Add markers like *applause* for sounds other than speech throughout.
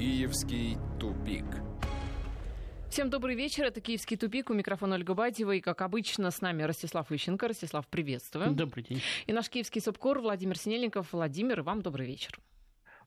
Киевский тупик. Всем добрый вечер. Это «Киевский тупик». У микрофона Ольга Бадьева. И, как обычно, с нами Ростислав Ищенко. Ростислав, приветствую. Добрый день. И наш киевский субкор Владимир Синельников. Владимир, вам добрый вечер.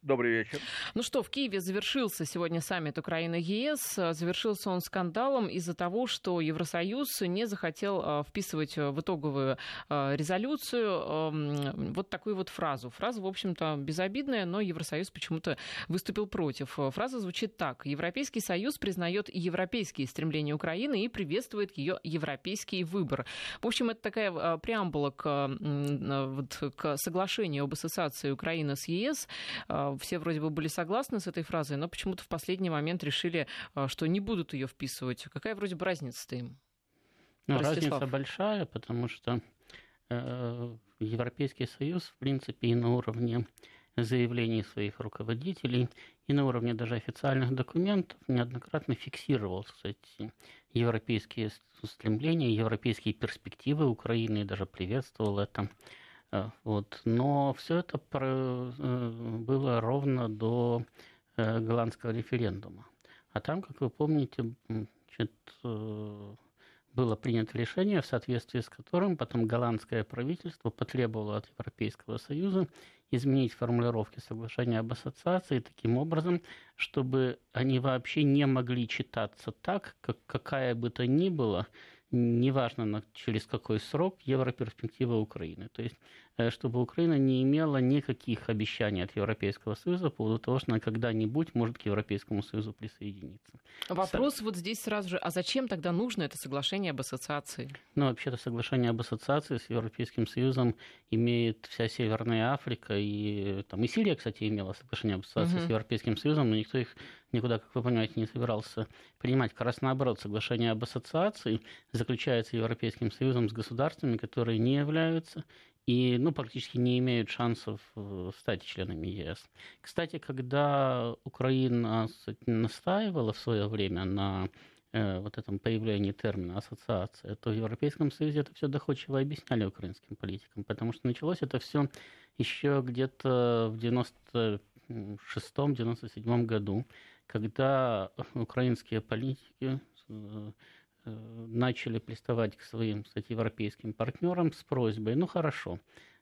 Добрый вечер. Ну что, в Киеве завершился сегодня саммит Украины-ЕС. Завершился он скандалом из-за того, что Евросоюз не захотел а, вписывать в итоговую а, резолюцию вот такую вот фразу. Фраза, в общем-то, безобидная, но Евросоюз почему-то выступил против. Фраза звучит так. Европейский Союз признает европейские стремления Украины и приветствует ее европейский выбор. В общем, это такая а, преамбула к, вот, к соглашению об ассоциации Украины с ЕС все вроде бы были согласны с этой фразой, но почему-то в последний момент решили, а, что не будут ее вписывать. Какая вроде бы разница-то им? Ну, разница большая, потому что э, Европейский Союз, в принципе, и на уровне заявлений своих руководителей, и на уровне даже официальных документов неоднократно фиксировал кстати, европейские стремления, европейские перспективы Украины, и даже приветствовал это. Э, вот. Но все это э, было ровно до э, голландского референдума. А там, как вы помните, значит, было принято решение, в соответствии с которым потом голландское правительство потребовало от Европейского Союза изменить формулировки соглашения об ассоциации таким образом, чтобы они вообще не могли читаться так, как какая бы то ни была неважно на, через какой срок, европерспектива Украины. То есть, чтобы Украина не имела никаких обещаний от Европейского Союза по поводу того, что она когда-нибудь может к Европейскому Союзу присоединиться. Вопрос Со... вот здесь сразу же, а зачем тогда нужно это соглашение об ассоциации? Ну, вообще-то соглашение об ассоциации с Европейским Союзом имеет вся Северная Африка, и, там, и Сирия, кстати, имела соглашение об ассоциации угу. с Европейским Союзом, но никто их никуда, как вы понимаете, не собирался принимать. Как раз наоборот, соглашение об ассоциации заключается Европейским Союзом с государствами, которые не являются и ну, практически не имеют шансов э, стать членами ЕС. Кстати, когда Украина настаивала в свое время на э, вот этом появлении термина ассоциация, то в Европейском Союзе это все доходчиво объясняли украинским политикам, потому что началось это все еще где-то в 96-97 году, когда украинские политики э, начали приставать к своим, кстати, европейским партнерам с просьбой, ну хорошо,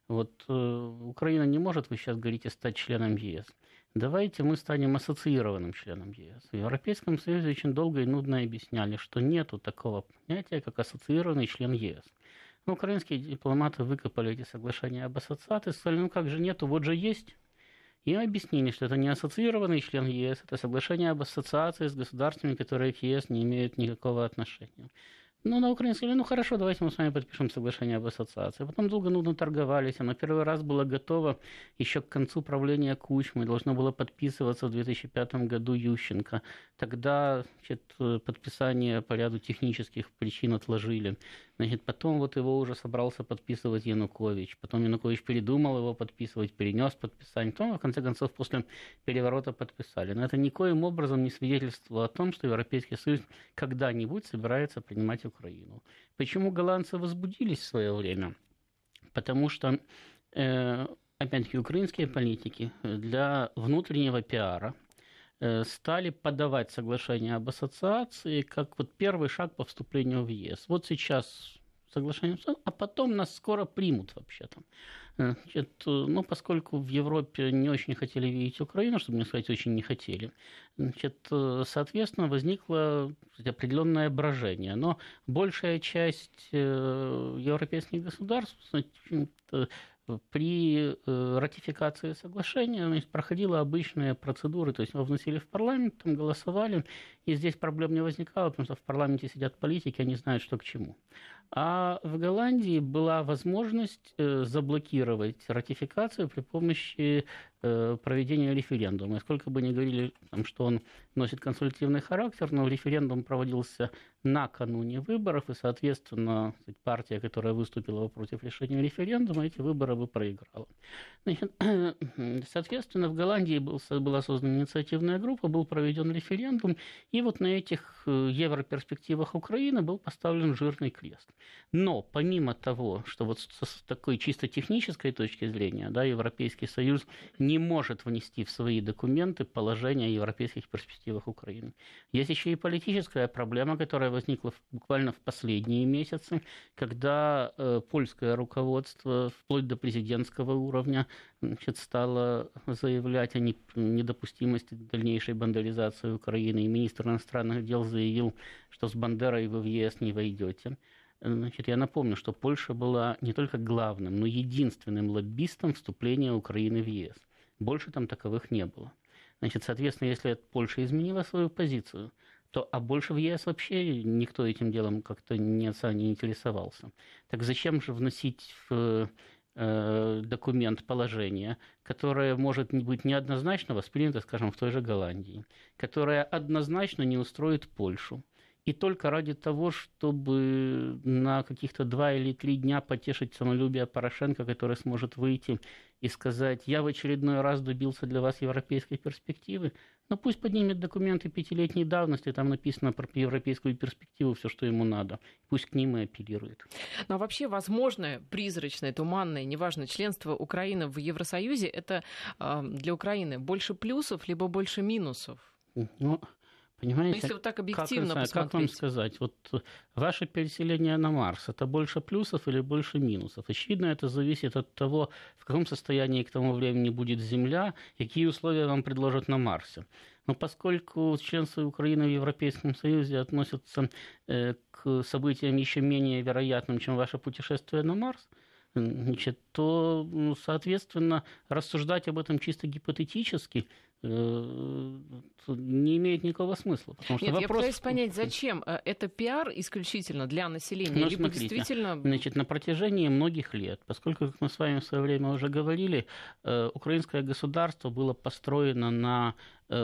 вот э, Украина не может, вы сейчас говорите, стать членом ЕС. Давайте мы станем ассоциированным членом ЕС. В Европейском Союзе очень долго и нудно объясняли, что нету такого понятия, как ассоциированный член ЕС. Но украинские дипломаты выкопали эти соглашения об ассоциации, сказали, ну как же нету, вот же есть. Им объяснили, что это не ассоциированный член ЕС, это соглашение об ассоциации с государствами, которые к ЕС не имеют никакого отношения. Ну, на Украине сказали, ну хорошо, давайте мы с вами подпишем соглашение об ассоциации. Потом долго нудно торговались. Оно первый раз было готово еще к концу правления Кучмы. Должно было подписываться в 2005 году Ющенко. Тогда значит, подписание по ряду технических причин отложили. Значит, потом вот его уже собрался подписывать Янукович. Потом Янукович передумал его подписывать, перенес подписание. Потом, в конце концов, после переворота подписали. Но это никоим образом не свидетельствовало о том, что Европейский Союз когда-нибудь собирается принимать Украину. Почему голландцы возбудились в свое время? Потому что, э, опять-таки, украинские политики для внутреннего пиара стали подавать соглашение об ассоциации как вот первый шаг по вступлению в ЕС. Вот сейчас соглашение, а потом нас скоро примут вообще-то. Значит, ну, поскольку в Европе не очень хотели видеть Украину, чтобы не сказать, очень не хотели, значит, соответственно, возникло определенное брожение. Но большая часть э, европейских государств значит, при э, ратификации соглашения проходила обычные процедуры, то есть его вносили в парламент, там голосовали, и здесь проблем не возникало, потому что в парламенте сидят политики, они знают, что к чему. А в Голландии была возможность э, заблокировать ратификацию при помощи проведения референдума. И сколько бы ни говорили, что он носит консультативный характер, но референдум проводился накануне выборов, и, соответственно, партия, которая выступила против решения референдума, эти выборы бы проиграла. Значит, *clears throat* соответственно, в Голландии был, была создана инициативная группа, был проведен референдум, и вот на этих э, европерспективах Украины был поставлен жирный крест. Но помимо того, что вот с такой чисто технической точки зрения, да, Европейский Союз не не может внести в свои документы положение о европейских перспективах Украины. Есть еще и политическая проблема, которая возникла буквально в последние месяцы, когда э, польское руководство вплоть до президентского уровня значит, стало заявлять о недопустимости дальнейшей бандеризации Украины, и министр иностранных дел заявил, что с Бандерой вы в ЕС не войдете. Значит, я напомню, что Польша была не только главным, но единственным лоббистом вступления Украины в ЕС. Больше там таковых не было. Значит, соответственно, если Польша изменила свою позицию, то а больше в ЕС вообще никто этим делом как-то не, не интересовался. Так зачем же вносить в э, документ положение, которое может быть неоднозначно воспринято, скажем, в той же Голландии, которое однозначно не устроит Польшу, и только ради того, чтобы на каких-то два или три дня потешить самолюбие Порошенко, который сможет выйти и сказать, я в очередной раз добился для вас европейской перспективы, но пусть поднимет документы пятилетней давности, там написано про европейскую перспективу, все, что ему надо. Пусть к ним и апеллирует. Ну а вообще возможное призрачное, туманное, неважно, членство Украины в Евросоюзе, это э, для Украины больше плюсов, либо больше минусов? Ну, Понимаете? Если вот так объективно как, посмотреть. Как вам сказать? Вот ваше переселение на Марс, это больше плюсов или больше минусов? Очевидно, это зависит от того, в каком состоянии к тому времени будет Земля, какие условия вам предложат на Марсе. Но поскольку членство Украины в Европейском Союзе относится э, к событиям еще менее вероятным, чем ваше путешествие на Марс, значит, то, соответственно, рассуждать об этом чисто гипотетически не имеет никакого смысла. Потому что Нет, вопрос... я пытаюсь понять, зачем? Э, это пиар исключительно для населения, ну, либо смотрите, действительно... Значит, на протяжении многих лет, поскольку, как мы с вами в свое время уже говорили, э, украинское государство было построено на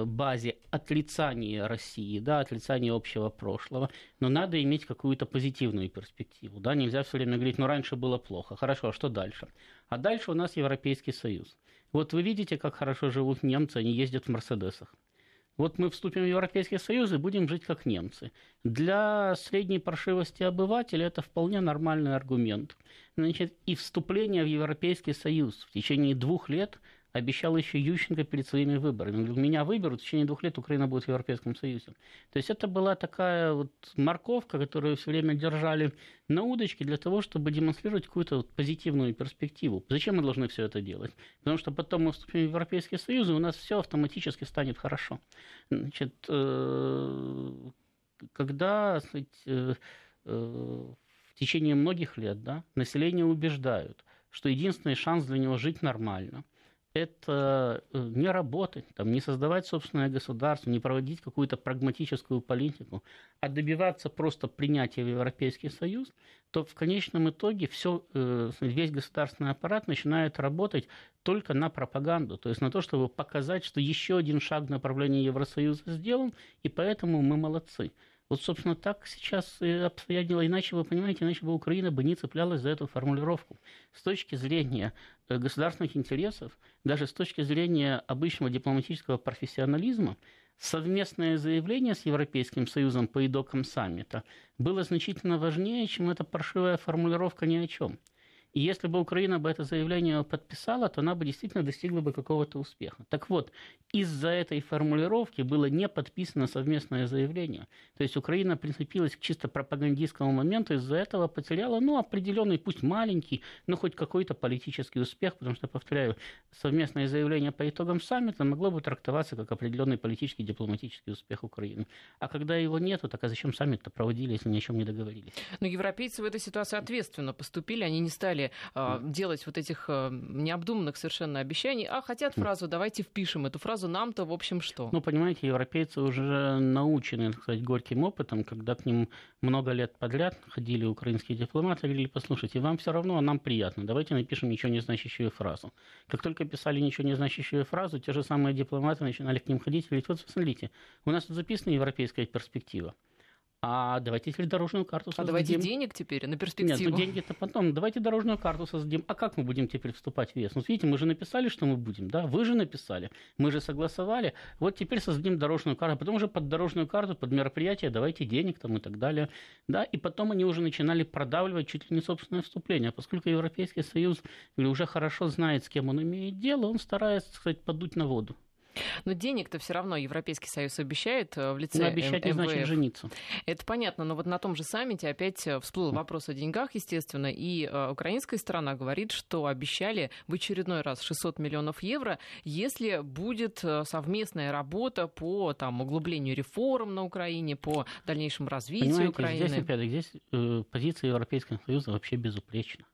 базе отрицания России, да, отрицания общего прошлого, но надо иметь какую-то позитивную перспективу, да, нельзя все время говорить, ну раньше было плохо, хорошо, а что дальше? А дальше у нас Европейский Союз. Вот вы видите, как хорошо живут немцы, они ездят в Мерседесах. Вот мы вступим в Европейский Союз и будем жить как немцы. Для средней паршивости обывателя это вполне нормальный аргумент. Значит, и вступление в Европейский Союз в течение двух лет – обещал еще Ющенко перед своими выборами. Меня выберут, в течение двух лет Украина будет в Европейском Союзе. То есть это была такая вот морковка, которую все время держали на удочке для того, чтобы демонстрировать какую-то вот позитивную перспективу. Зачем мы должны все это делать? Потому что потом мы вступим в Европейский Союз, и у нас все автоматически станет хорошо. Значит, э, когда э, э, в течение многих лет да, население убеждают, что единственный шанс для него жить нормально – это э, не работать, там, не создавать собственное государство, не проводить какую-то прагматическую политику, а добиваться просто принятия в Европейский Союз, то в конечном итоге все, э, весь государственный аппарат начинает работать только на пропаганду, то есть на то, чтобы показать, что еще один шаг в направлении Евросоюза сделан, и поэтому мы молодцы. Вот, собственно, так сейчас и обстоят дела. Иначе, вы понимаете, иначе бы Украина бы не цеплялась за эту формулировку. С точки зрения э, государственных интересов, даже с точки зрения обычного дипломатического профессионализма, совместное заявление с Европейским Союзом по итогам саммита было значительно важнее, чем эта паршивая формулировка ни о чем. И если бы Украина бы это заявление подписала, то она бы действительно достигла бы какого-то успеха. Так вот, из-за этой формулировки было не подписано совместное заявление. То есть Украина прицепилась к чисто пропагандистскому моменту, из-за этого потеряла, ну, определенный, пусть маленький, но хоть какой-то политический успех, потому что, повторяю, совместное заявление по итогам саммита могло бы трактоваться как определенный политический дипломатический успех Украины. А когда его нету, так а зачем саммит-то проводили, если ни о чем не договорились? Но европейцы в этой ситуации ответственно поступили, они не стали стали э, делать вот этих э, необдуманных совершенно обещаний, а хотят фразу «давайте впишем эту фразу нам-то, в общем, что?» Ну, понимаете, европейцы уже научены, так сказать, горьким опытом, когда к ним много лет подряд ходили украинские дипломаты, говорили, послушайте, вам все равно, а нам приятно, давайте напишем ничего не значащую фразу. Как только писали ничего не значащую фразу, те же самые дипломаты начинали к ним ходить и говорить, вот смотрите, у нас тут записана европейская перспектива, А давайте теперь дорожную карту создадим. А давайте денег теперь на перспективу. Нет, ну деньги-то потом. Давайте дорожную карту создадим. А как мы будем теперь вступать в ЕС? Ну, видите, мы же написали, что мы будем, да? Вы же написали. Мы же согласовали. Вот теперь создадим дорожную карту. Потом уже под дорожную карту, под мероприятие давайте денег там и так далее. Да? И потом они уже начинали продавливать чуть ли не собственное вступление. Поскольку Европейский Союз уже хорошо знает, с кем он имеет дело, он старается, сказать, подуть на воду. Но денег-то все равно Европейский Союз обещает э, в лице но обещать не значит жениться. Это понятно, но вот на том же саммите опять э, всплыл вопрос о деньгах, естественно, и э, украинская сторона говорит, что обещали в очередной раз 600 миллионов евро, если будет совместная работа по там, углублению реформ на Украине, по дальнейшему развитию Понимаете, Украины. Здесь, опять, здесь э, позиция Европейского Союза вообще безупречна.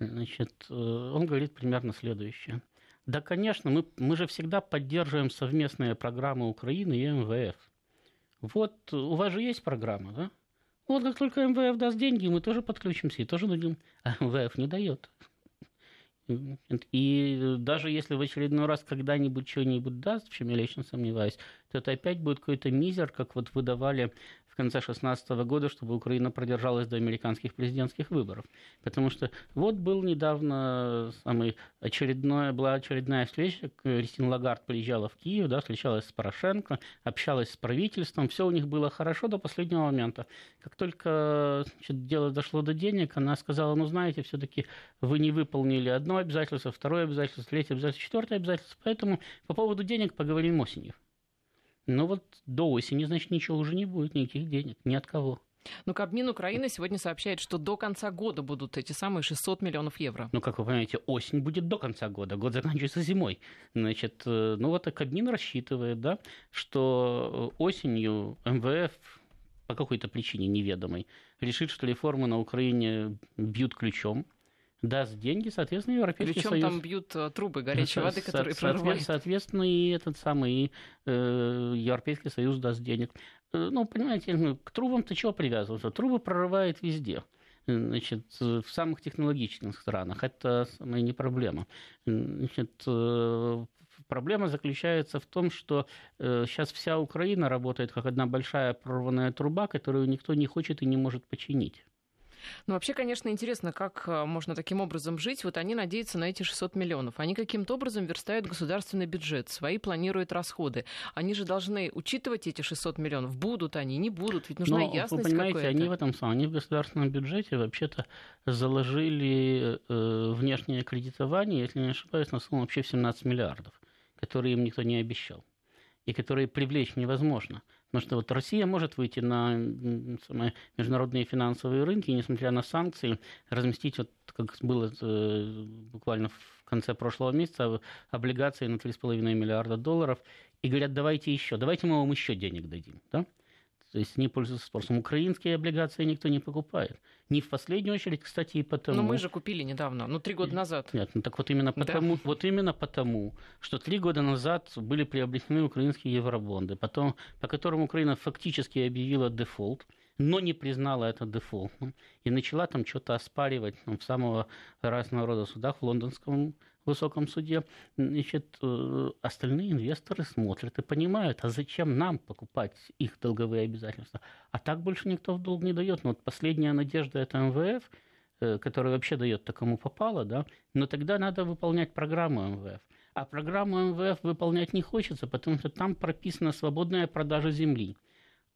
Значит, он говорит примерно следующее. Да, конечно, мы, мы же всегда поддерживаем совместные программы Украины и МВФ. Вот у вас же есть программа, да? Вот как только МВФ даст деньги, мы тоже подключимся и тоже дадим. А МВФ не дает. И даже если в очередной раз когда-нибудь что-нибудь даст, в чем я лично сомневаюсь, то это опять будет какой-то мизер, как вот выдавали конце 2016 года, чтобы Украина продержалась до американских президентских выборов. Потому что вот был недавно самый очередная, была очередная встреча, Кристина Лагард приезжала в Киев, да, встречалась с Порошенко, общалась с правительством, все у них было хорошо до последнего момента. Как только значит, дело дошло до денег, она сказала, ну знаете, все-таки вы не выполнили одно обязательство, второе обязательство, третье обязательство, четвертое обязательство, поэтому по поводу денег поговорим осенью. Но вот до осени, значит, ничего уже не будет, никаких денег, ни от кого. Ну, Кабмин Украины сегодня сообщает, что до конца года будут эти самые 600 миллионов евро. Ну, как вы понимаете, осень будет до конца года, год заканчивается зимой. Значит, э, ну вот Кабмин рассчитывает, да, что осенью МВФ по какой-то причине неведомой решит, что реформы на Украине бьют ключом, даст деньги, соответственно, Европейский Причем Союз... там бьют э, трубы горячей воды, которые со- прорывают. Соответственно, и этот самый э, Европейский Союз даст денег. Э, ну, понимаете, ну, к трубам-то чего привязываться? Трубы прорывает везде. Значит, в самых технологичных странах. Это не проблема. Значит, э, проблема заключается в том, что сейчас вся Украина работает как одна большая прорванная труба, которую никто не хочет и не может починить. Ну, вообще, конечно, интересно, как э, можно таким образом жить. Вот они надеются на эти 600 миллионов. Они каким-то образом верстают государственный бюджет, свои планируют расходы. Они же должны учитывать эти 600 миллионов. Будут они, не будут. Ведь нужна Но, ясность вы понимаете, они в этом самом, они в государственном бюджете вообще-то заложили э, внешнее кредитование, если не ошибаюсь, на сумму вообще в 17 миллиардов, которые им никто не обещал и которые привлечь невозможно. Потому что вот Россия может выйти на самые международные финансовые рынки, несмотря на санкции, разместить, вот, как было э, буквально в конце прошлого месяца, облигации на 3,5 миллиарда долларов, и говорят, давайте еще, давайте мы вам еще денег дадим. Да? То есть не пользуются спросом. Украинские облигации никто не покупает. Не в последнюю очередь, кстати, и потому... Но мы же купили недавно, ну, три года назад. Нет, ну так вот именно потому, да. вот именно потому, что три года назад были приобретены украинские евробонды, потом, по которым Украина фактически объявила дефолт, но не признала это дефолтом и начала там что-то оспаривать ну, в самого разного рода судах в лондонском высоком суде, значит, э, остальные инвесторы смотрят и понимают, а зачем нам покупать их долговые обязательства? А так больше никто в долг не дает. Но вот последняя надежда это МВФ, э, который вообще дает то, кому попало, да, но тогда надо выполнять программу МВФ. А программу МВФ выполнять не хочется, потому что там прописана свободная продажа земли.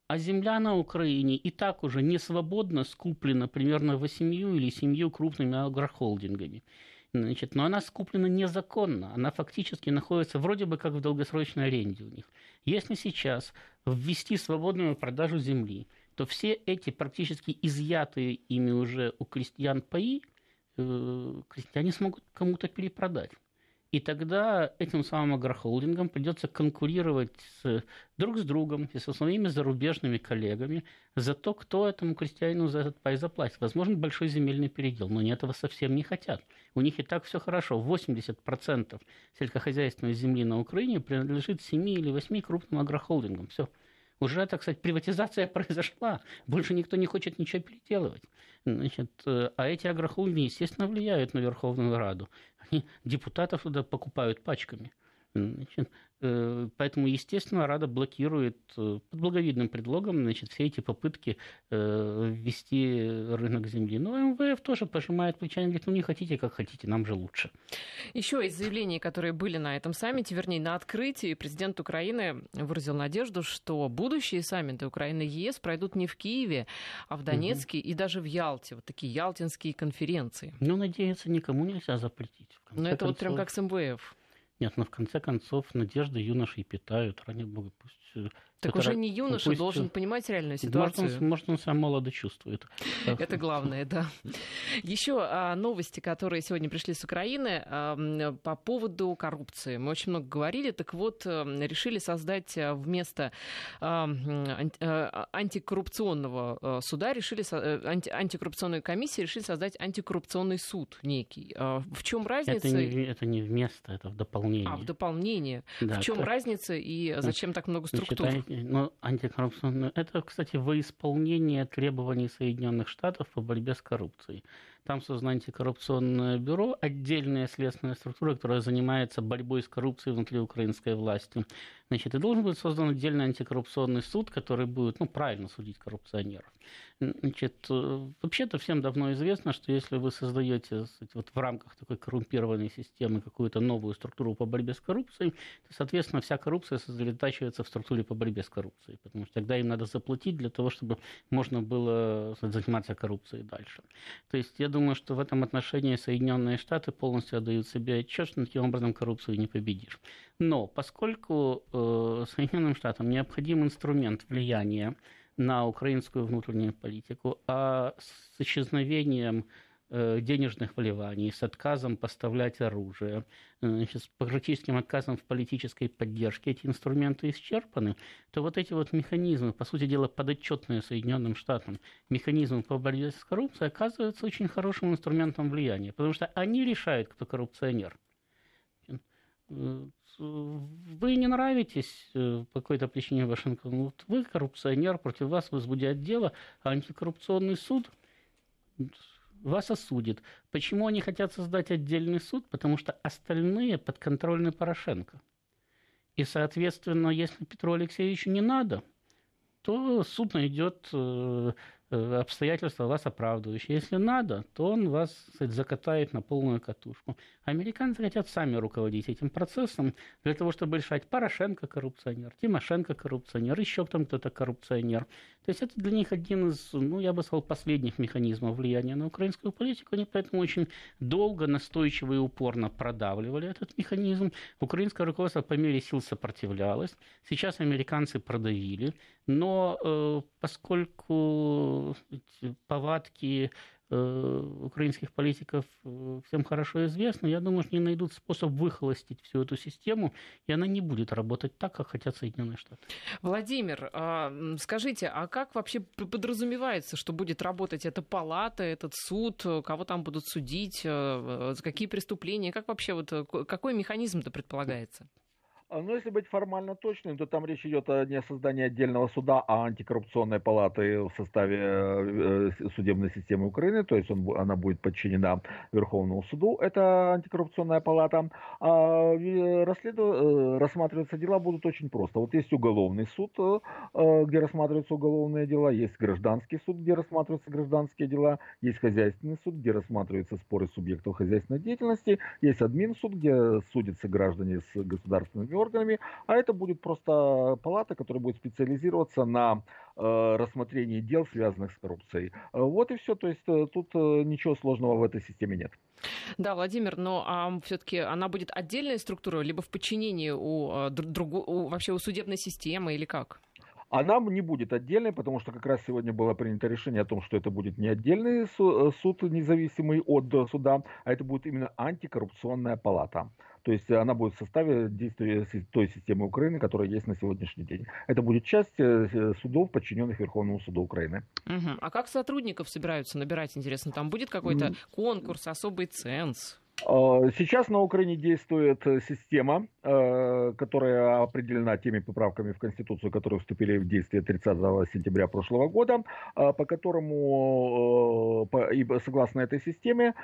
А земля на Украине и так уже не свободно скуплена примерно восемью или семью крупными агрохолдингами. Значит, но она скуплена незаконно. Она фактически находится вроде бы как в долгосрочной аренде у них. Если сейчас ввести свободную продажу земли, то все эти практически изъятые ими уже у крестьян паи э, крестьяне смогут кому-то перепродать. И тогда этим самым агрохолдингам придется конкурировать с, друг с другом и со своими зарубежными коллегами за то, кто этому крестьянину за этот пай заплатит. Возможно, большой земельный передел, но они этого совсем не хотят. У них и так все хорошо. 80% сельскохозяйственной земли на Украине принадлежит 7 или 8 крупным агрохолдингам. Все. Уже, так сказать, приватизация *laughs* произошла. Больше никто не хочет ничего переделывать. Значит, э, а эти агрохолдинги, естественно, влияют на Верховную Раду. Они депутатов туда покупают пачками. Значит, Э, поэтому, естественно, Рада блокирует э, под благовидным предлогом значит, все эти попытки э, ввести рынок земли. Но МВФ тоже пожимает плечами, говорит, ну не хотите, как хотите, нам же лучше. Еще из заявлений, которые были на этом саммите, вернее, на открытии, президент Украины выразил надежду, что будущие саммиты Украины и ЕС пройдут не в Киеве, а в Донецке угу. и даже в Ялте. Вот такие ялтинские конференции. Ну, надеяться никому нельзя запретить. Но это концов... вот прям как с МВФ. Нет, но в конце концов надежды юношей питают. Ради бога, пусть э, так уже не юноша пусть... должен понимать реальную ситуацию. Может, он, может, он себя молодо чувствует. *laughs* Это главное, да. Еще а, новости, которые сегодня пришли с Украины а, по поводу коррупции. Мы очень много говорили. Так вот, решили создать вместо а, антикоррупционного суда, решили анти, антикоррупционной комиссии решили создать антикоррупционный суд некий. В чем разница? Это не, это не вместо, это в дополнение. А, в дополнение. Да, в чем это... разница и зачем так много структур? Значит, ну, антикоррупционную. Это, кстати, во исполнение требований Соединенных Штатов по борьбе с коррупцией. Там создано антикоррупционное бюро, отдельная следственная структура, которая занимается борьбой с коррупцией внутри украинской власти. Значит, и должен быть создан отдельный антикоррупционный суд, который будет, ну, правильно судить коррупционеров. Значит, э, вообще-то всем давно известно, что если вы создаете вот в рамках такой коррумпированной системы какую-то новую структуру по борьбе с коррупцией, то, соответственно, вся коррупция сосредотачивается в структуре по борьбе с коррупцией, потому что тогда им надо заплатить для того, чтобы можно было заниматься коррупцией дальше. То есть я думаю, что в этом отношении Соединенные Штаты полностью отдают себе отчет, что таким образом коррупцию не победишь. Но поскольку э, Соединенным Штатам необходим инструмент влияния на украинскую внутреннюю политику, а с исчезновением денежных вливаний, с отказом поставлять оружие, значит, с практическим отказом в политической поддержке эти инструменты исчерпаны, то вот эти вот механизмы, по сути дела, подотчетные Соединенным Штатам, механизмы по борьбе с коррупцией, оказываются очень хорошим инструментом влияния, потому что они решают, кто коррупционер. Э, вы не нравитесь э, по какой-то причине Вашингтону, вот вы коррупционер, против вас возбудят дело, а антикоррупционный суд вас осудит. Почему они хотят создать отдельный суд? Потому что остальные подконтрольны Порошенко. И, соответственно, если Петру Алексеевичу не надо, то суд найдет э, Э, обстоятельства вас оправдывающие. Если надо, то он вас сказать, закатает на полную катушку. Американцы хотят сами руководить этим процессом для того, чтобы решать Порошенко коррупционер, Тимошенко коррупционер, еще там кто-то коррупционер. То есть это для них один из, ну, я бы сказал, последних механизмов влияния на украинскую политику. Они поэтому очень долго, настойчиво и упорно продавливали этот механизм. Украинское руководство по мере сил сопротивлялось. Сейчас американцы продавили. Но э, поскольку повадки украинских политиков э, всем хорошо известны, я думаю, что они найдут способ выхолостить всю эту систему, и она не будет работать так, как хотят Соединенные Штаты. Владимир, а, скажите, а как вообще подразумевается, что будет работать эта палата, этот суд, кого там будут судить, за какие преступления, как вообще вот какой механизм-то предполагается? А, ну, если быть формально точным, то там речь идет не о создании отдельного суда, а антикоррупционной палаты в составе э, э, судебной системы Украины, то есть он, она будет подчинена Верховному суду, это антикоррупционная палата. А расследов... Э, рассматриваться дела будут очень просто. Вот есть уголовный суд, где рассматриваются уголовные дела, есть гражданский суд, где рассматриваются гражданские дела, есть хозяйственный суд, где рассматриваются споры субъектов хозяйственной деятельности, есть админсуд, где судятся граждане с государственными органами, а это будет просто палата, которая будет специализироваться на э, рассмотрении дел, связанных с коррупцией. Э, вот и все, то есть э, тут ничего сложного в этой системе нет. Да, Владимир, но а, все-таки она будет отдельной структурой, либо в подчинении у, другу, у, вообще у судебной системы или как? Она не будет отдельной, потому что как раз сегодня было принято решение о том, что это будет не отдельный суд, независимый от суда, а это будет именно антикоррупционная палата. То есть она будет в составе действия той системы Украины, которая есть на сегодняшний день. Это будет часть э, судов, подчиненных Верховному суду Украины. Угу. А как сотрудников собираются набирать, интересно? Там будет какой-то конкурс, особый ценз? А, сейчас на Украине действует э, система, э, которая определена теми поправками в Конституцию, которые вступили в действие 30 сентября прошлого года, а, по которому, э, согласно этой системе,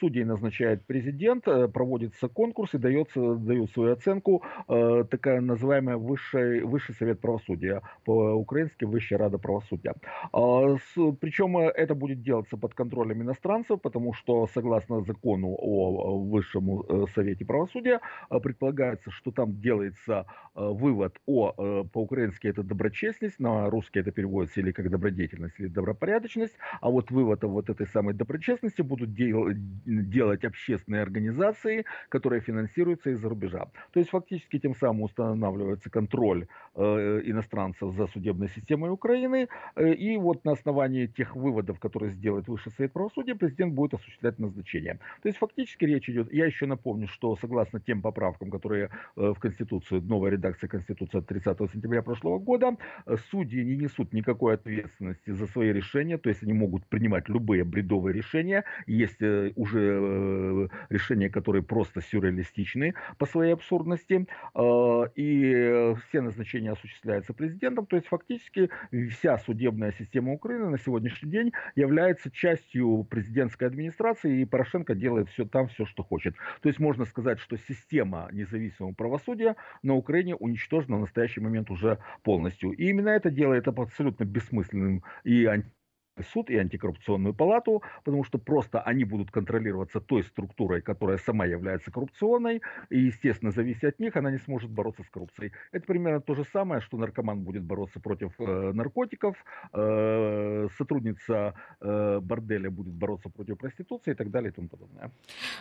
судей назначает президент, проводится конкурс и дается, дают свою оценку такая называемая высший, высший совет правосудия, по-украински Высшая Рада правосудия. А, Причем это будет делаться под контролем иностранцев, потому что согласно закону о Высшем э, Совете Правосудия, э, предполагается, что там делается э, вывод о, по-украински это доброчестность, на русский это переводится или как добродетельность, или добропорядочность, а вот вывод о вот этой самой доброчестности будут дел, делать общественные организации, которые финансируются из-за рубежа. То есть фактически тем самым устанавливается контроль иностранцев за судебной системой Украины, и вот на основании тех выводов, которые сделает Высший Совет Правосудия, президент будет осуществлять назначение. То есть фактически речь идет, я еще напомню, что согласно тем поправкам, которые э, в Конституцию, новая редакция Конституции от 30 сентября прошлого года, э, судьи не несут никакой ответственности за свои решения, то есть они могут принимать любые бредовые решения, есть э, уже решения, которые просто сюрреалистичны по своей абсурдности, и все назначения осуществляются президентом, то есть фактически вся судебная система Украины на сегодняшний день является частью президентской администрации, и Порошенко делает все там, все, что хочет. То есть можно сказать, что система независимого правосудия на Украине уничтожена в настоящий момент уже полностью. И именно это делает абсолютно бессмысленным и анти суд и антикоррупционную палату, потому что просто они будут контролироваться той структурой, которая сама является коррупционной, и, естественно, завися от них, она не сможет бороться с коррупцией. Это примерно то же самое, что наркоман будет бороться против э, наркотиков, э, сотрудница э, борделя будет бороться против проституции и так далее и тому подобное.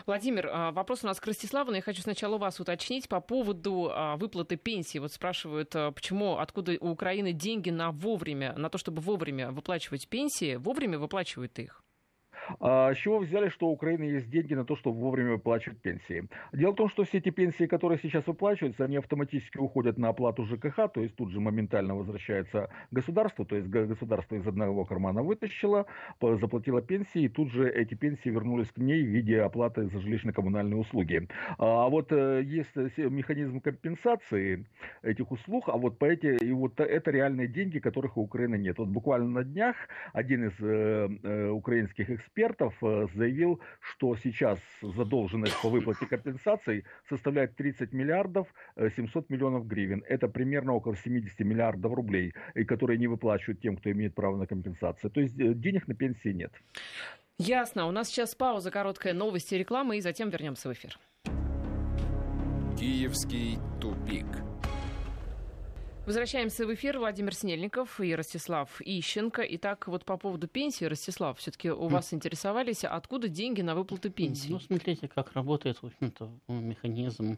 Владимир, а, вопрос у нас к Ростиславу, но я хочу сначала вас уточнить по поводу а, выплаты пенсии. Вот спрашивают, а, почему, откуда у Украины деньги на вовремя, на то, чтобы вовремя выплачивать пенсии, вовремя выплачивают их? А с чего взяли, что у Украины есть деньги на то, чтобы вовремя выплачивать пенсии? Дело в том, что все эти пенсии, которые сейчас выплачиваются, они автоматически уходят на оплату ЖКХ, то есть тут же моментально возвращается государство, то есть государство из одного кармана вытащило, заплатило пенсии, и тут же эти пенсии вернулись к ней в виде оплаты за жилищно-коммунальные услуги. А вот э, есть механизм компенсации этих услуг, а вот по эти, и вот это реальные деньги, которых у Украины нет. Вот буквально на днях один из э, э, украинских экспертов экспертов э, заявил, что сейчас задолженность по выплате компенсаций составляет 30 миллиардов 700 э, миллионов гривен. Это примерно около 70 миллиардов рублей, и которые не выплачивают тем, кто имеет право на компенсацию. То есть э, денег на пенсии нет. Ясно. У нас сейчас пауза, короткая новости и реклама, и затем вернемся в эфир. Киевский тупик. Возвращаемся в эфир. Владимир Снельников и Ростислав Ищенко. Итак, вот по поводу пенсии, Ростислав, все-таки у вас интересовались, откуда деньги на выплаты пенсии? Ну, смотрите, как работает, в общем-то, механизм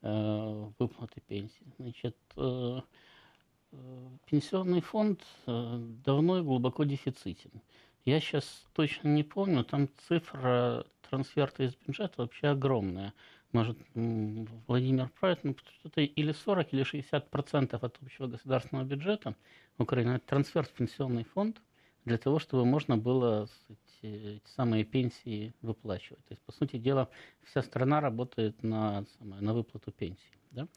э, выплаты пенсии. Значит, э, э, пенсионный фонд давно и глубоко дефицитен. Я сейчас точно не помню, там цифра трансферта из бюджета вообще огромная может, Владимир прав, ну, что-то или 40, или 60 процентов от общего государственного бюджета Украины это трансфер в пенсионный фонд для того, чтобы можно было эти, эти самые пенсии выплачивать. То есть, по сути дела, вся страна работает на, на выплату пенсий. Да?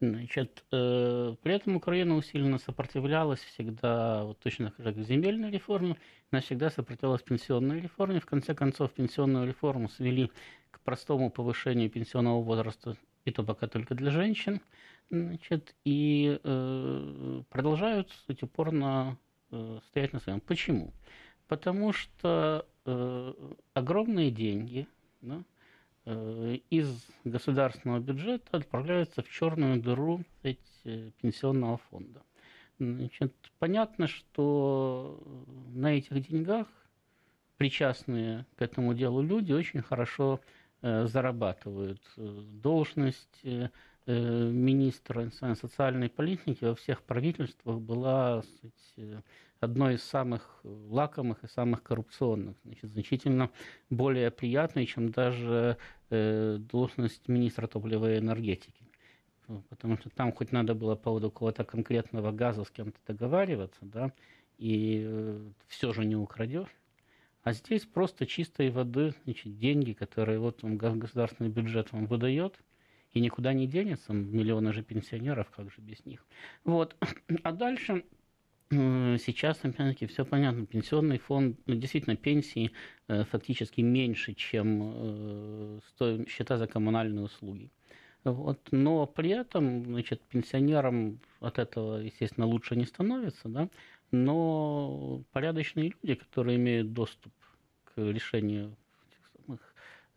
Значит, э, при этом Украина усиленно сопротивлялась всегда, вот точно как к земельной реформе, она всегда сопротивлялась пенсионной реформе. В конце концов, пенсионную реформу свели к простому повышению пенсионного возраста, и то пока только для женщин. Значит, и э, продолжают кстати, упорно э, стоять на своем. Почему? Потому что э, огромные деньги да, э, из государственного бюджета отправляются в черную дыру эти, пенсионного фонда. Значит, понятно, что на этих деньгах причастные к этому делу люди очень хорошо зарабатывают. Должность э, э министра социальной политики во всех правительствах была сказать, одной из самых лакомых и самых коррупционных, значит, значительно более приятной, чем даже э, должность министра топлива энергетики потому что там хоть надо было по поводу какого-то конкретного газа с кем-то договариваться, да, и э, все же не украдешь. А здесь просто чистой воды значит, деньги, которые вот он, государственный бюджет вам выдает, и никуда не денется, миллионы же пенсионеров, как же без них. Вот. *clears throat* А дальше Сейчас, опять-таки, все понятно. Пенсионный фонд, ну, действительно, пенсии э, фактически меньше, чем э, счета за коммунальные услуги. Вот. Но при этом, значит, пенсионерам от этого, естественно, лучше не становится, да? Но порядочные люди, которые имеют доступ к решению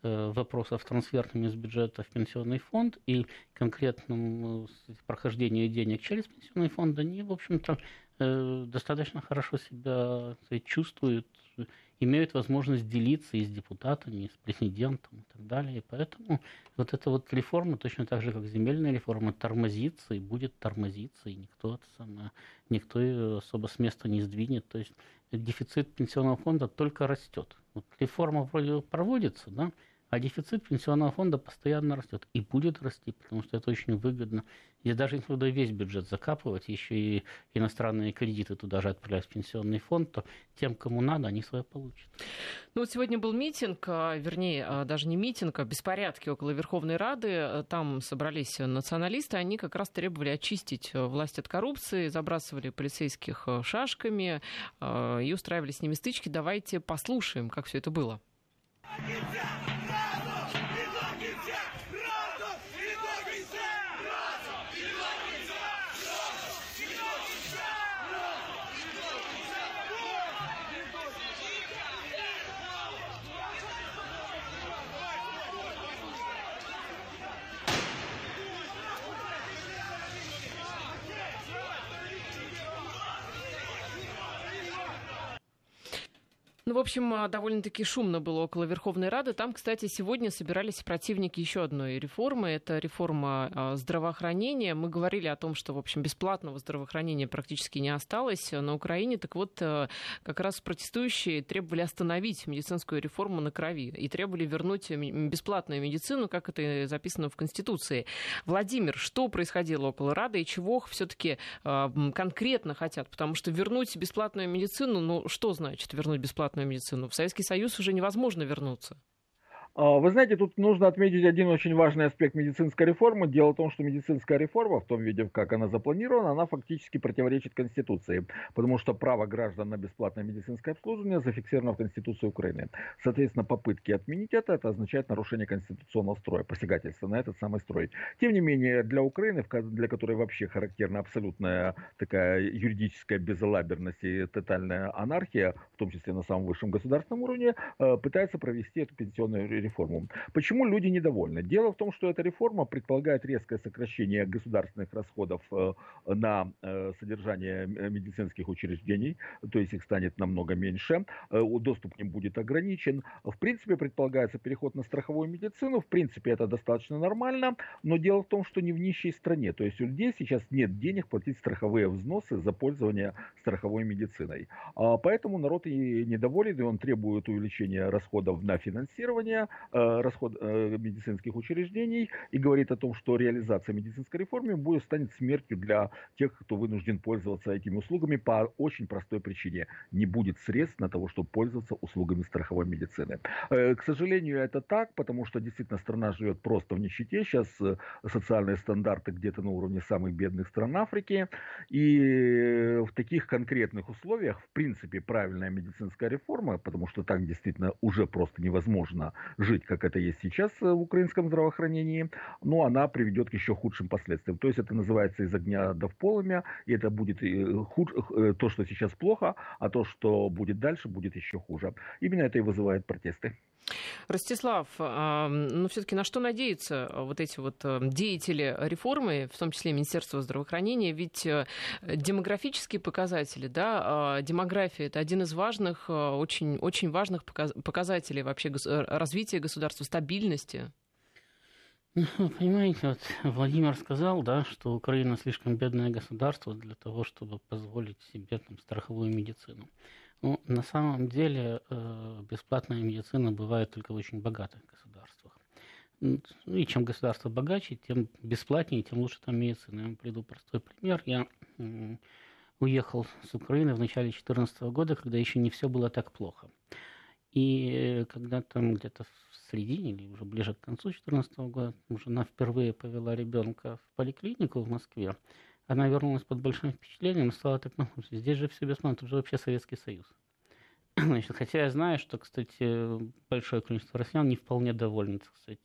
э, вопросов трансфертами из бюджета в пенсионный фонд и конкретному прохождению денег через пенсионный фонд, они, в общем-то, Э, достаточно хорошо себя чувствуют, имеют возможность делиться и с депутатами, и с президентом и так далее. И поэтому вот эта вот реформа, точно так же, как земельная реформа, тормозится и будет тормозиться, и никто, это самое, никто ее особо с места не сдвинет. То есть дефицит пенсионного фонда только растет. Вот реформа вроде проводится, да, а дефицит пенсионного фонда постоянно растет и будет расти, потому что это очень выгодно. И даже если туда весь бюджет закапывать, еще и иностранные кредиты туда же отправлять в пенсионный фонд, то тем, кому надо, они свое получат. Ну, вот сегодня был митинг, а, вернее, а, даже не митинг, а беспорядки около Верховной Рады. Там собрались националисты, они как раз требовали очистить власть от коррупции, забрасывали полицейских шашками и устраивали с ними стычки. Давайте послушаем, как все это было. Ну, в общем, а, довольно-таки шумно было около Верховной Рады. Там, кстати, сегодня собирались противники еще одной реформы. Это реформа а, здравоохранения. Мы говорили о том, что, в общем, бесплатного здравоохранения практически не осталось на Украине. Так вот, а, как раз протестующие требовали остановить медицинскую реформу на крови и требовали вернуть бесплатную медицину, как это записано в Конституции. Владимир, что происходило около Рады и чего все-таки конкретно хотят? Потому что вернуть бесплатную медицину, ну, что значит вернуть бесплатную медицину. В Советский Союз уже невозможно вернуться. А, вы знаете, тут нужно отметить один очень важный аспект медицинской реформы. Дело в том, что медицинская реформа, в том виде, как она запланирована, она фактически противоречит Конституции, потому что право граждан на бесплатное медицинское обслуживание зафиксировано в Конституции Украины. Соответственно, попытки отменить это, это означает нарушение конституционного строя, посягательство на этот самый строй. Тем не менее, для Украины, для которой вообще характерна абсолютная такая юридическая безалаберность и тотальная анархия, в том числе на самом высшем государственном уровне, э, пытается провести эту пенсионную реформу. Почему люди недовольны? Дело в том, что эта реформа предполагает резкое сокращение государственных расходов э, на э, содержание медицинских учреждений, то есть их станет намного меньше, э, доступ к ним будет ограничен. В принципе, предполагается переход на страховую медицину, в принципе, это достаточно нормально, но дело в том, что не в нищей стране, то есть у людей сейчас нет денег платить страховые взносы за пользование страховой медициной. А поэтому народ и недоволен, и он требует увеличения расходов на финансирование, Э, расход э, медицинских учреждений и говорит о том, что реализация медицинской реформы будет станет смертью для тех, кто вынужден пользоваться этими услугами по очень простой причине. Не будет средств на того, чтобы пользоваться услугами страховой медицины. Э, к сожалению, это так, потому что действительно страна живет просто в нищете. Сейчас социальные стандарты где-то на уровне самых бедных стран Африки. И в таких конкретных условиях, в принципе, правильная медицинская реформа, потому что так действительно уже просто невозможно жить, как это есть сейчас э, в украинском здравоохранении, но она приведет к еще худшим последствиям. То есть это называется из огня до в и это будет э, худ... Э, то, что сейчас плохо, а то, что будет дальше, будет еще хуже. Именно это и вызывает протесты. Ростислав, ну все-таки на что надеются вот эти вот деятели реформы, в том числе Министерство здравоохранения? Ведь демографические показатели, да, а, демография это один из важных, очень, очень важных показателей вообще развития государства, стабильности. Ну, понимаете, вот Владимир сказал, да, что Украина слишком бедное государство для того, чтобы позволить себе там, страховую медицину. Ну, на самом деле э, бесплатная медицина бывает только в очень богатых государствах. Ну, и чем государство богаче, тем бесплатнее, тем лучше там медицина. Я вам приведу простой пример. Я уехал с Украины в начале 2014 года, когда еще не все было так плохо. И когда там где-то в середине или уже ближе к концу 2014 года жена впервые повела ребенка в поликлинику в Москве, она вернулась под большим впечатлением и стала так, ну, здесь же все бесплатно, это же вообще Советский Союз. *clears throat* Значит, хотя я знаю, что, кстати, большое количество россиян не вполне довольны, так сказать,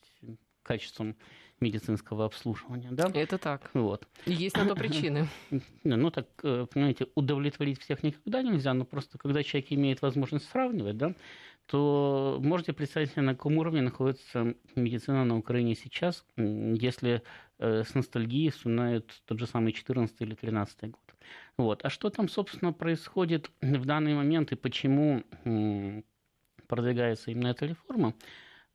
качеством медицинского обслуживания. Да? Это так. Вот. Есть на то причины. *clears throat* Ну, так, э, понимаете, удовлетворить всех никогда нельзя, но просто когда человек имеет возможность сравнивать, да, то можете представить себе, на каком уровне находится медицина на Украине сейчас, если э, с ностальгией вспоминают тот же самый 14 или 13 год. Вот. А что там, собственно, происходит в данный момент и почему продвигается именно эта реформа?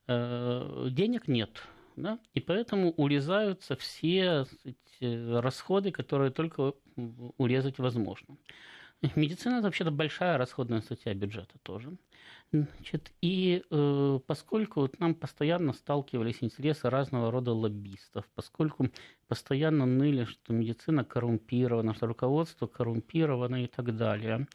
Э, денег нет. Да? И поэтому урезаются все расходы, которые только урезать возможно. *laughs* Медицина это вообще-то большая расходная статья бюджета тоже. Значит, и э, поскольку вот нам постоянно сталкивались интересы разного рода лоббистов, поскольку постоянно ныли, что медицина коррумпирована, что руководство коррумпировано и так далее,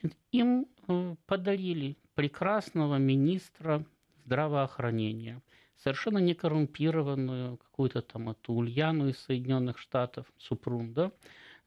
значит, им э, подарили прекрасного министра здравоохранения, совершенно не коррумпированную какую-то там эту Ульяну из Соединенных Штатов, Супрун, да,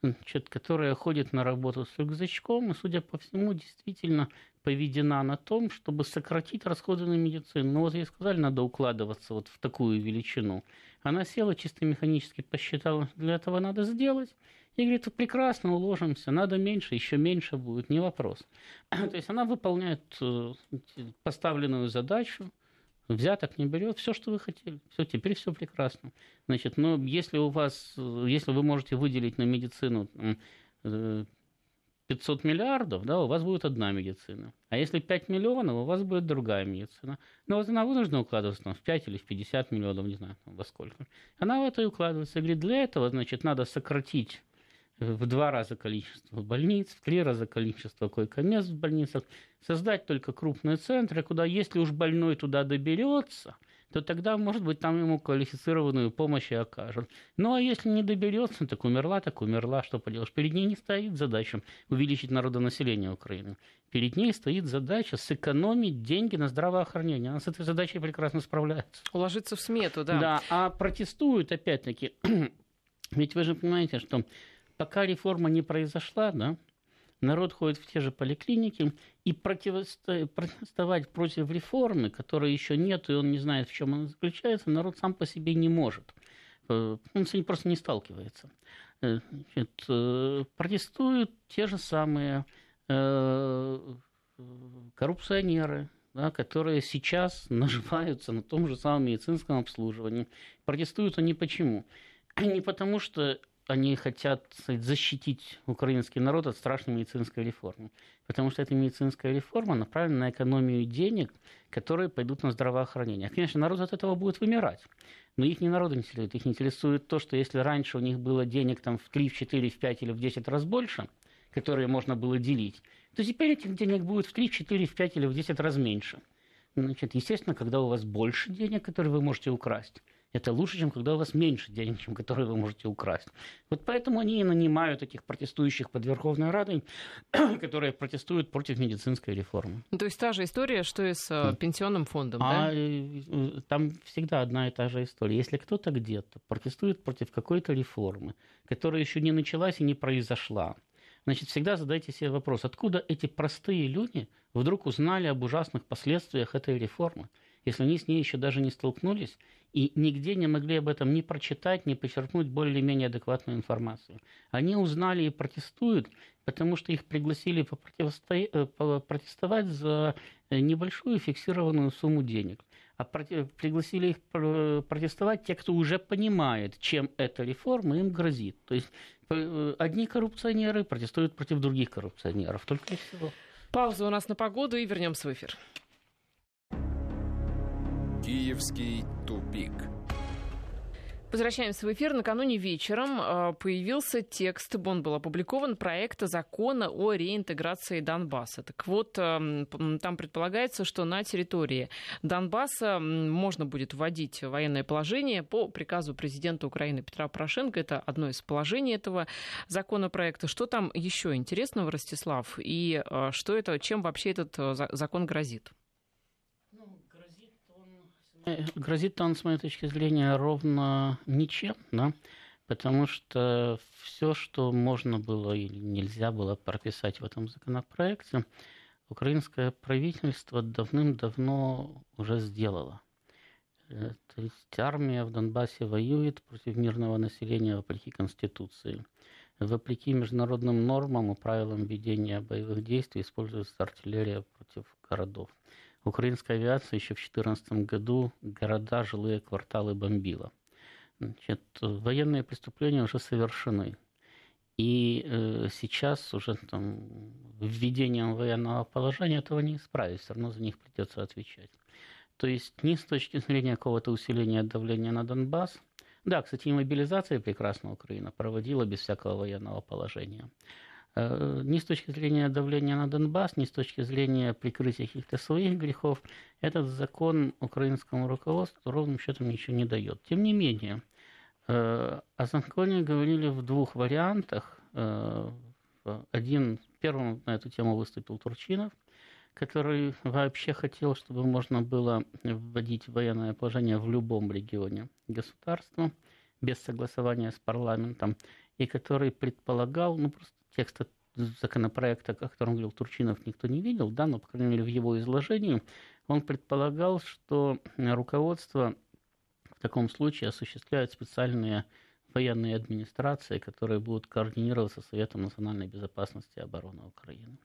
значит, которая ходит на работу с рюкзачком и, судя по всему, действительно поведена на том, чтобы сократить расходы на медицину. Ну вот ей сказали, надо укладываться вот в такую величину. Она села чисто механически, посчитала, для этого надо сделать. И говорит, прекрасно, уложимся, надо меньше, еще меньше будет, не вопрос. *clears throat* То есть она выполняет э, поставленную задачу, взяток не берет, все, что вы хотели. Все, теперь все прекрасно. Значит, но если у вас, если вы можете выделить на медицину 500 э, миллиардов, да, у вас будет одна медицина. А если 5 миллионов, у вас будет другая медицина. Но вот она вынуждена укладываться там, в 5 или в 50 миллионов, не знаю, во сколько. Она в это и укладывается. И говорит, для этого, значит, надо сократить в два раза количество больниц, в три раза количество койко-мест в больницах, создать только крупные центры, куда, если уж больной туда доберется, то тогда, может быть, там ему квалифицированную помощь и окажут. Ну, а если не доберется, так умерла, так умерла, что поделаешь. Перед ней не стоит задача увеличить народонаселение Украины. Перед ней стоит задача сэкономить деньги на здравоохранение. Она с этой задачей прекрасно справляется. Уложиться в смету, да. Да, а протестуют, опять-таки, *clears throat* ведь вы же понимаете, что пока реформа не произошла, да, народ ходит в те же поликлиники, и протестовать против реформы, которой еще нет, и он не знает, в чем она заключается, народ сам по себе не может. Э, он с ней просто не сталкивается. Э, значит, э, протестуют те же самые коррупционеры, да, которые сейчас *laughs* наживаются на том же самом медицинском обслуживании. Протестуют они почему? Не потому, что они хотят защитить украинский народ от страшной медицинской реформы. Потому что эта медицинская реформа направлена на экономию денег, которые пойдут на здравоохранение. Конечно, народ от этого будет вымирать. Но их не народ интересует. Их интересует то, что если раньше у них было денег там, в 3, в 4, в 5 или в 10 раз больше, которые можно было делить, то теперь этих денег будет в 3, в 4, в 5 или в 10 раз меньше. Значит, естественно, когда у вас больше денег, которые вы можете украсть, это лучше, чем когда у вас меньше денег, чем которые вы можете украсть. Вот поэтому они и нанимают таких протестующих под Верховной Радой, *coughs* которые протестуют против медицинской реформы. То есть та же история, что и с э, пенсионным фондом, а да? Э, там всегда одна и та же история. Если кто-то где-то протестует против какой-то реформы, которая еще не началась и не произошла, значит, всегда задайте себе вопрос, откуда эти простые люди вдруг узнали об ужасных последствиях этой реформы, если они с ней еще даже не столкнулись и нигде не могли об этом ни прочитать, ни почерпнуть более-менее адекватную информацию. Они узнали и протестуют, потому что их пригласили э, протестовать за небольшую фиксированную сумму денег. А пригласили их протестовать те, кто уже понимает, чем эта реформа им грозит. То есть э, одни коррупционеры протестуют против других коррупционеров. Только и всего. Пауза у нас на погоду и вернемся в эфир. Киевский тупик. Возвращаемся в эфир. Накануне вечером а, появился текст, он был опубликован, проекта закона о реинтеграции Донбасса. Так вот, там предполагается, что на территории Донбасса можно будет вводить военное положение по приказу президента Украины Петра Порошенко. Это одно из положений этого законопроекта. Что там еще интересного, Ростислав? И а, что это, чем вообще этот а, закон грозит? Грозит он, с моей точки зрения, ровно ничем, да? потому что все, что можно было или нельзя было прописать в этом законопроекте, украинское правительство давным-давно уже сделало. Э, то есть армия в Донбассе воюет против мирного населения вопреки Конституции. Вопреки международным нормам и правилам ведения боевых действий используется артиллерия против городов. Украинская авиация еще в 2014 году города, жилые кварталы бомбила. Значит, военные преступления уже совершены. И э, сейчас уже там, введением военного положения этого не исправить, все равно за них придется отвечать. То есть ни с точки зрения какого-то усиления давления на Донбасс, да, кстати, и мобилизация прекрасно Украина проводила без всякого военного положения. Э, ни с точки зрения давления на Донбасс, ни с точки зрения прикрытия каких-то своих грехов, этот закон украинскому руководству ровным счетом ничего не дает. Тем не менее, э, о законе говорили в двух вариантах. Э, один, первым на эту тему выступил Турчинов, который вообще хотел, чтобы можно было вводить военное положение в любом регионе государства без согласования с парламентом, и который предполагал, ну просто текста законопроекта, о котором говорил Турчинов, никто не видел, да, но, по крайней мере, в его изложении он предполагал, что руководство в таком случае осуществляет специальные военные администрации, которые будут координироваться Советом национальной безопасности и обороны Украины.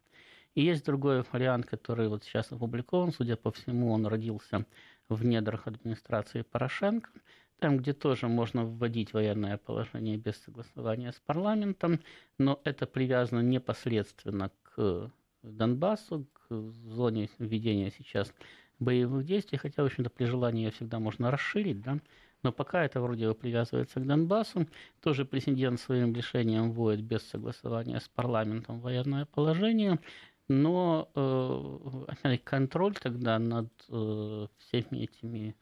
И есть другой вариант, который вот сейчас опубликован, судя по всему, он родился в недрах администрации Порошенко – там, где тоже можно вводить военное положение без согласования с парламентом, но это привязано непосредственно к Донбассу, к зоне введения сейчас боевых действий, хотя, в общем-то, при желании ее всегда можно расширить, да, но пока это вроде бы привязывается к Донбассу. Тоже президент своим решением вводит без согласования с парламентом военное положение, но э, контроль тогда над э, всеми этими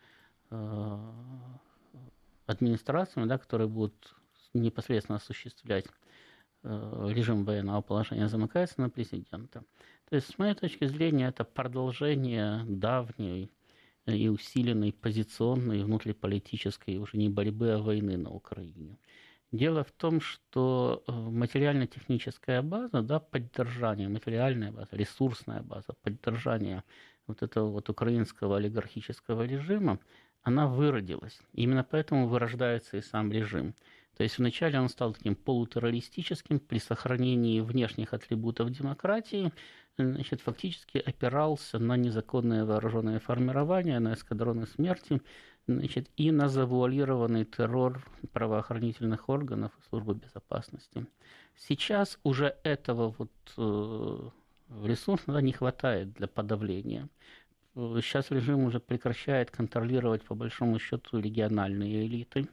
э, администрациями, да, которые будут непосредственно осуществлять э, режим военного положения, замыкается на президента. То есть, с моей точки зрения, это продолжение давней и усиленной позиционной внутриполитической уже не борьбы, а войны на Украине. Дело в том, что э, материально-техническая база, да, поддержание, материальная база, ресурсная база, поддержание вот этого вот украинского олигархического режима, она выродилась. Именно поэтому вырождается и сам режим. То есть вначале он стал таким полутеррористическим при сохранении внешних атрибутов демократии, значит, фактически опирался на незаконное вооруженное формирование, на эскадроны смерти, значит, и на завуалированный террор правоохранительных органов и службы безопасности. Сейчас уже этого вот э, ресурса не хватает для подавления сейчас режим уже прекращает контролировать, по большому счету, региональные элиты.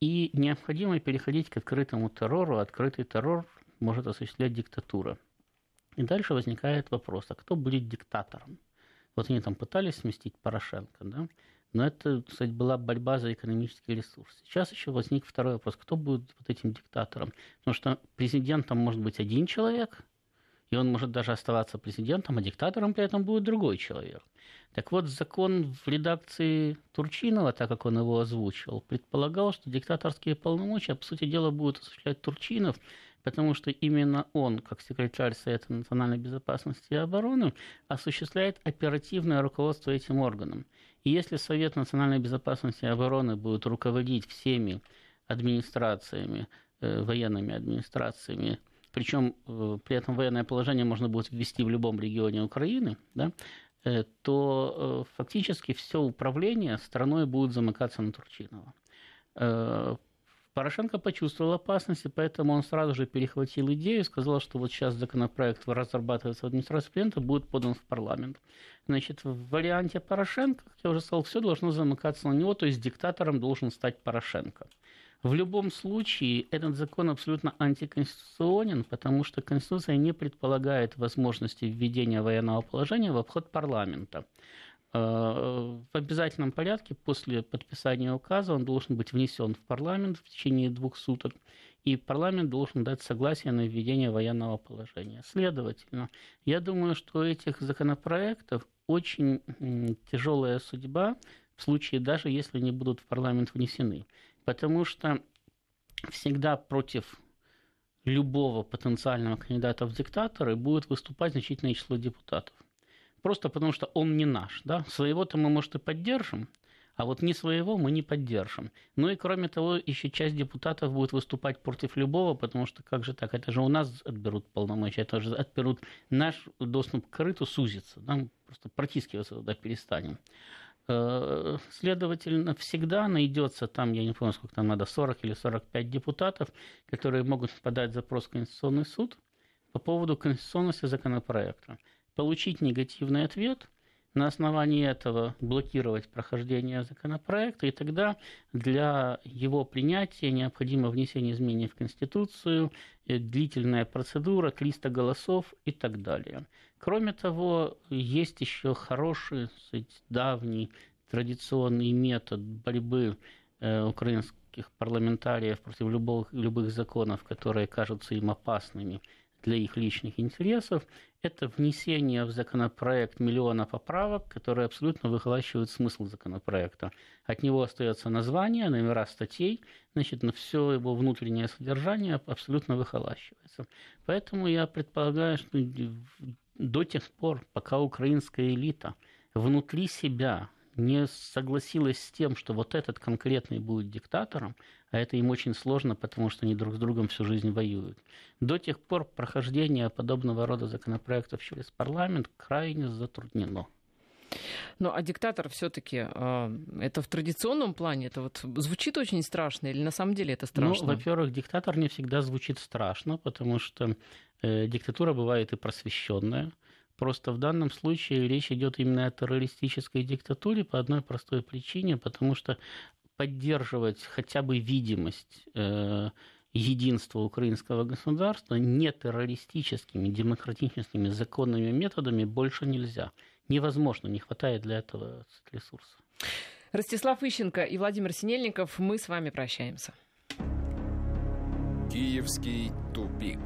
И необходимо переходить к открытому террору. Открытый террор может осуществлять диктатура. И дальше возникает вопрос, а кто будет диктатором? Вот они там пытались сместить Порошенко, да? Но это, кстати, была борьба за экономический ресурс. Сейчас еще возник второй вопрос, кто будет вот этим диктатором? Потому что президентом может быть один человек, и он может даже оставаться президентом, а диктатором при этом будет другой человек. Так вот, закон в редакции Турчинова, так как он его озвучил, предполагал, что диктаторские полномочия, по сути дела, будет осуществлять Турчинов, потому что именно он, как секретарь Совета национальной безопасности и обороны, осуществляет оперативное руководство этим органом. И если Совет национальной безопасности и обороны будет руководить всеми администрациями, э, военными администрациями причем э, при этом военное положение можно будет ввести в любом регионе Украины, да, э, то э, фактически все управление страной будет замыкаться на Турчинова. Порошенко почувствовал опасность, и поэтому он сразу же перехватил идею сказал, что вот сейчас законопроект разрабатывается в администрации президента, будет подан в парламент. Значит, в варианте Порошенко, как я уже сказал, все должно замыкаться на него, то есть диктатором должен стать Порошенко. В любом случае, этот закон абсолютно антиконституционен, потому что Конституция не предполагает возможности введения военного положения в обход парламента. Э, в обязательном порядке после подписания указа он должен быть внесен в парламент в течение двух суток, и парламент должен дать согласие на введение военного положения. Следовательно, я думаю, что у этих законопроектов очень тяжелая судьба в случае даже если они будут в парламент внесены. Потому что всегда против любого потенциального кандидата в диктаторы будет выступать значительное число депутатов. Просто потому что он не наш. Да? Своего-то мы, может, и поддержим, а вот не своего мы не поддержим. Ну и кроме того, еще часть депутатов будет выступать против любого, потому что как же так, это же у нас отберут полномочия, это же отберут наш доступ к корыту сузится, нам просто протискиваться туда перестанем. Э, следовательно, всегда найдется там, я не помню, сколько там надо, 40 или 45 депутатов, которые могут подать запрос в Конституционный суд по поводу конституционности законопроекта. Получить негативный ответ – на основании этого блокировать прохождение законопроекта, и тогда для его принятия необходимо внесение изменений в Конституцию, э, длительная процедура, 300 голосов и так далее. Кроме того, есть еще хороший, сказать, давний традиционный метод борьбы э, украинских парламентариев против любых, любых законов, которые кажутся им опасными для их личных интересов, это внесение в законопроект миллиона поправок, которые абсолютно выхолащивают смысл законопроекта. От него остается название, номера статей, значит, на все его внутреннее содержание абсолютно выхолащивается. Поэтому я предполагаю, что до тех пор, пока украинская элита внутри себя не согласилась с тем, что вот этот конкретный будет диктатором, а это им очень сложно, потому что они друг с другом всю жизнь воюют. До тех пор прохождение подобного рода законопроектов через парламент крайне затруднено. Ну, а диктатор все-таки а, это в традиционном плане, это вот звучит очень страшно или на самом деле это страшно? Ну, во-первых, диктатор не всегда звучит страшно, потому что диктатура бывает и просвещенная. Просто в данном случае речь идет именно о террористической диктатуре по одной простой причине, потому что поддерживать хотя бы видимость э, единства украинского государства не террористическими, демократическими законными методами больше нельзя. Невозможно, не хватает для этого ресурсов. Ростислав Ищенко и Владимир Синельников, мы с вами прощаемся. Киевский тупик.